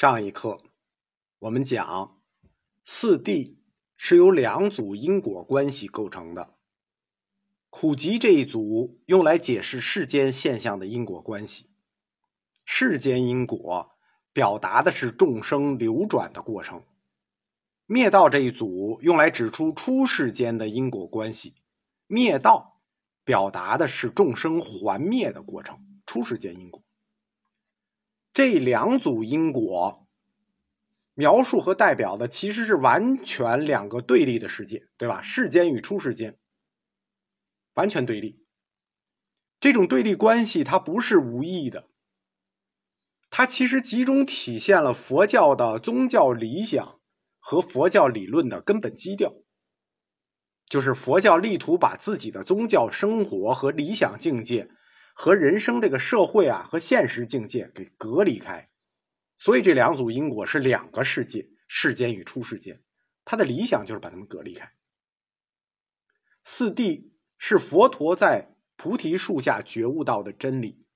上一课我们讲，四谛是由两组因果关系构成的。苦集这一组用来解释世间现象的因果关系，世间因果表达的是众生流转的过程；灭道这一组用来指出出世间的因果关系，灭道表达的是众生还灭的过程，出世间因果。这两组因果描述和代表的其实是完全两个对立的世界，对吧？世间与出世间完全对立。这种对立关系它不是无意义的，它其实集中体现了佛教的宗教理想和佛教理论的根本基调，就是佛教力图把自己的宗教生活和理想境界。和人生这个社会啊，和现实境界给隔离开，所以这两组因果是两个世界，世间与出世间。他的理想就是把他们隔离开。四谛是佛陀在菩提树下觉悟到的真理，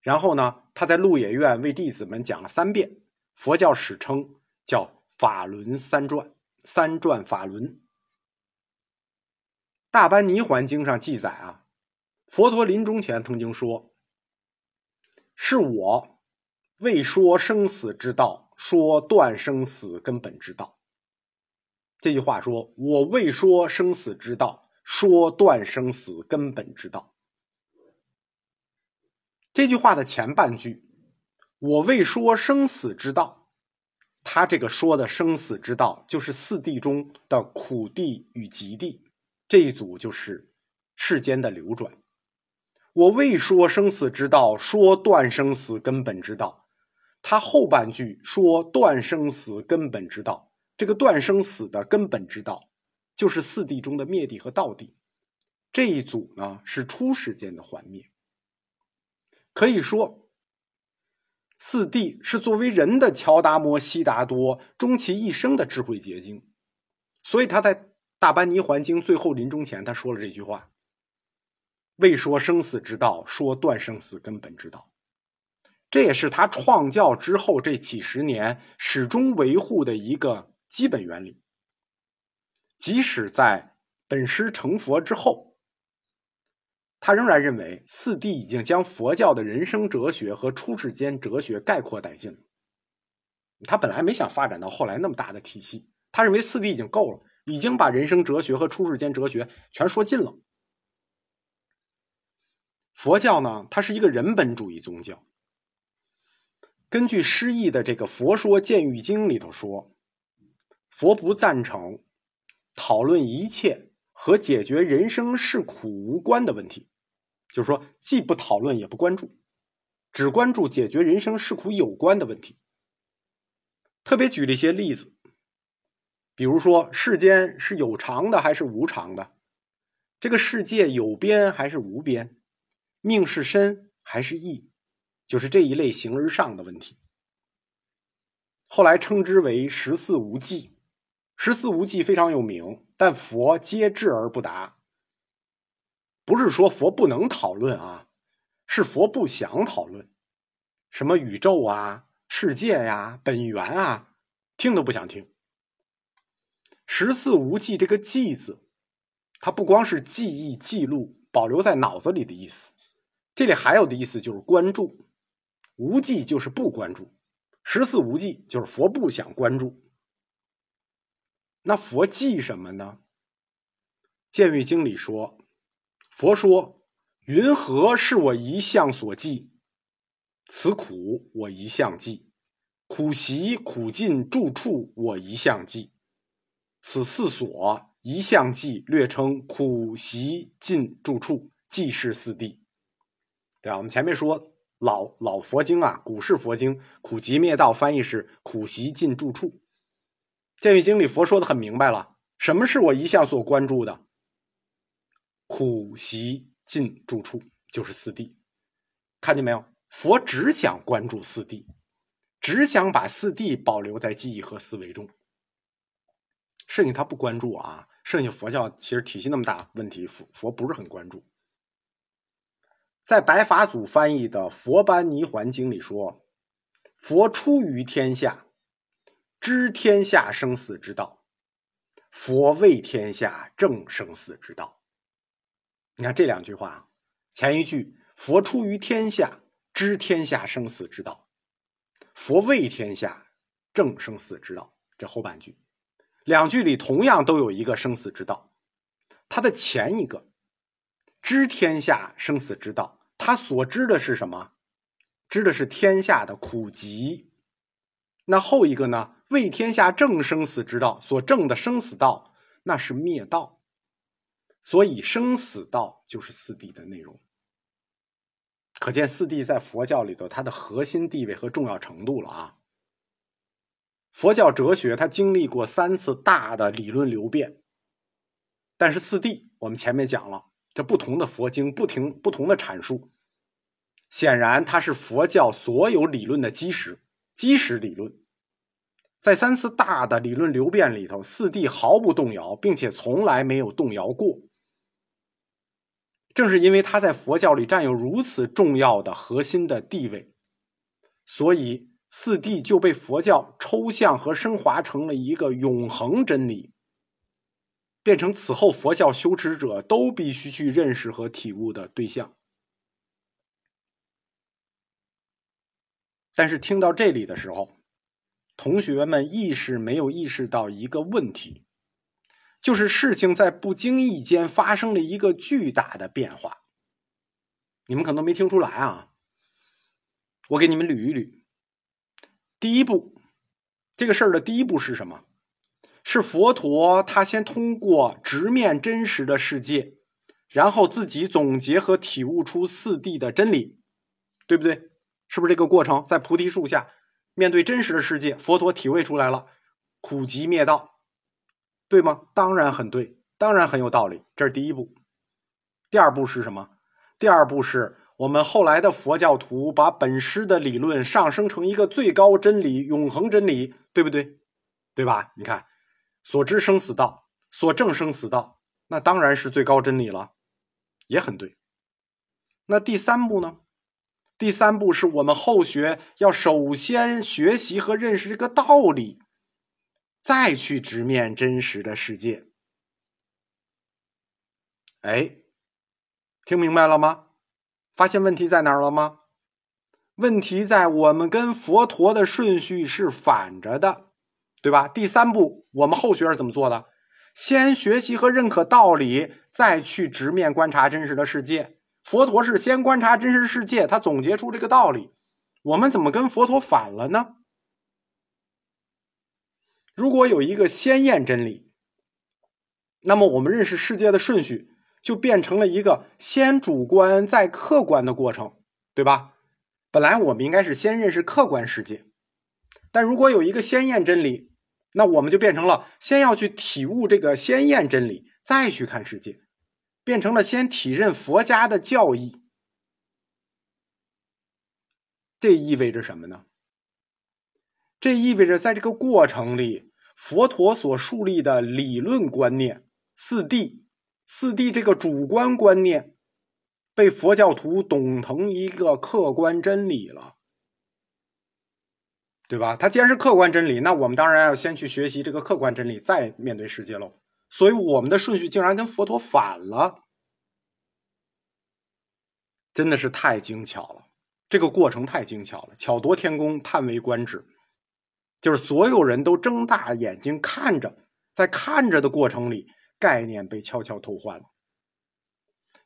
然后呢，他在鹿野苑为弟子们讲了三遍，佛教史称叫法轮三转，三转法轮。大般尼环经上记载啊。佛陀临终前曾经说：“是我未说生死之道，说断生死根本之道。”这句话说：“我未说生死之道，说断生死根本之道。”这句话的前半句“我未说生死之道”，他这个说的生死之道，就是四谛中的苦谛与极谛这一组，就是世间的流转。我未说生死之道，说断生死根本之道。他后半句说断生死根本之道，这个断生死的根本之道，就是四谛中的灭谛和道谛。这一组呢，是出世间的还灭。可以说，四谛是作为人的乔达摩悉达多终其一生的智慧结晶。所以他在大般尼环经最后临终前，他说了这句话。未说生死之道，说断生死根本之道，这也是他创教之后这几十年始终维护的一个基本原理。即使在本师成佛之后，他仍然认为四谛已经将佛教的人生哲学和出世间哲学概括殆尽了。他本来没想发展到后来那么大的体系，他认为四谛已经够了，已经把人生哲学和出世间哲学全说尽了。佛教呢，它是一个人本主义宗教。根据释义的这个《佛说鉴狱经》里头说，佛不赞成讨论一切和解决人生是苦无关的问题，就是说，既不讨论也不关注，只关注解决人生是苦有关的问题。特别举了一些例子，比如说，世间是有常的还是无常的？这个世界有边还是无边？命是身还是意，就是这一类形而上的问题。后来称之为十四无忌，十四无忌非常有名，但佛皆知而不答。不是说佛不能讨论啊，是佛不想讨论。什么宇宙啊、世界呀、本源啊，听都不想听。十四无忌这个“记”字，它不光是记忆、记录、保留在脑子里的意思。这里还有的意思就是关注，无忌就是不关注，十四无忌就是佛不想关注。那佛记什么呢？《见狱经》里说，佛说：“云何是我一向所记？此苦我一向记，苦习苦尽住处我一向记，此四所一向记，略称苦习尽住处，即是四谛。”对啊，我们前面说老老佛经啊，古式佛经苦集灭道翻译是苦习尽住处。见狱经里佛说的很明白了，什么是我一向所关注的？苦习尽住处就是四谛，看见没有？佛只想关注四谛，只想把四谛保留在记忆和思维中，剩下他不关注啊。剩下佛教其实体系那么大，问题佛佛不是很关注。在白法祖翻译的《佛般尼环经》里说：“佛出于天下，知天下生死之道；佛为天下正生死之道。你看这两句话，前一句“佛出于天下，知天下生死之道”，佛为天下正生死之道。这后半句，两句里同样都有一个生死之道。它的前一个“知天下生死之道”，他所知的是什么？知的是天下的苦集。那后一个呢？为天下正生死之道，所正的生死道，那是灭道。所以生死道就是四谛的内容。可见四谛在佛教里头它的核心地位和重要程度了啊。佛教哲学它经历过三次大的理论流变，但是四谛我们前面讲了，这不同的佛经不停不同的阐述。显然，它是佛教所有理论的基石，基石理论。在三次大的理论流变里头，四谛毫不动摇，并且从来没有动摇过。正是因为它在佛教里占有如此重要的核心的地位，所以四谛就被佛教抽象和升华成了一个永恒真理，变成此后佛教修持者都必须去认识和体悟的对象。但是听到这里的时候，同学们意识没有意识到一个问题，就是事情在不经意间发生了一个巨大的变化。你们可能没听出来啊，我给你们捋一捋。第一步，这个事儿的第一步是什么？是佛陀他先通过直面真实的世界，然后自己总结和体悟出四谛的真理，对不对？是不是这个过程在菩提树下面对真实的世界，佛陀体会出来了苦集灭道，对吗？当然很对，当然很有道理。这是第一步。第二步是什么？第二步是我们后来的佛教徒把本师的理论上升成一个最高真理、永恒真理，对不对？对吧？你看，所知生死道，所证生死道，那当然是最高真理了，也很对。那第三步呢？第三步是我们后学要首先学习和认识这个道理，再去直面真实的世界。哎，听明白了吗？发现问题在哪儿了吗？问题在我们跟佛陀的顺序是反着的，对吧？第三步我们后学是怎么做的？先学习和认可道理，再去直面观察真实的世界。佛陀是先观察真实世界，他总结出这个道理。我们怎么跟佛陀反了呢？如果有一个先验真理，那么我们认识世界的顺序就变成了一个先主观再客观的过程，对吧？本来我们应该是先认识客观世界，但如果有一个先验真理，那我们就变成了先要去体悟这个先验真理，再去看世界。变成了先体认佛家的教义，这意味着什么呢？这意味着在这个过程里，佛陀所树立的理论观念“四谛”，四谛这个主观观念，被佛教徒懂成一个客观真理了，对吧？它既然是客观真理，那我们当然要先去学习这个客观真理，再面对世界喽。所以我们的顺序竟然跟佛陀反了，真的是太精巧了。这个过程太精巧了，巧夺天工，叹为观止。就是所有人都睁大眼睛看着，在看着的过程里，概念被悄悄偷换了。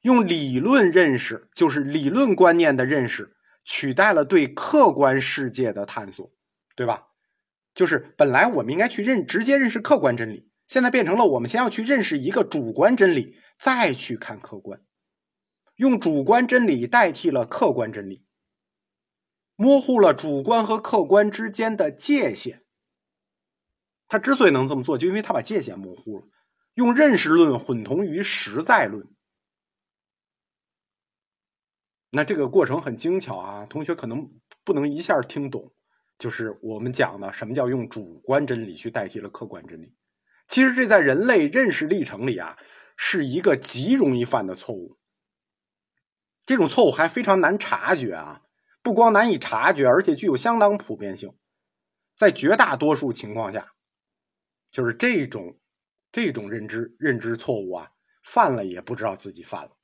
用理论认识，就是理论观念的认识，取代了对客观世界的探索，对吧？就是本来我们应该去认，直接认识客观真理。现在变成了，我们先要去认识一个主观真理，再去看客观，用主观真理代替了客观真理，模糊了主观和客观之间的界限。他之所以能这么做，就因为他把界限模糊了，用认识论混同于实在论。那这个过程很精巧啊，同学可能不能一下听懂，就是我们讲的什么叫用主观真理去代替了客观真理。其实这在人类认识历程里啊，是一个极容易犯的错误。这种错误还非常难察觉啊，不光难以察觉，而且具有相当普遍性。在绝大多数情况下，就是这种这种认知认知错误啊，犯了也不知道自己犯了。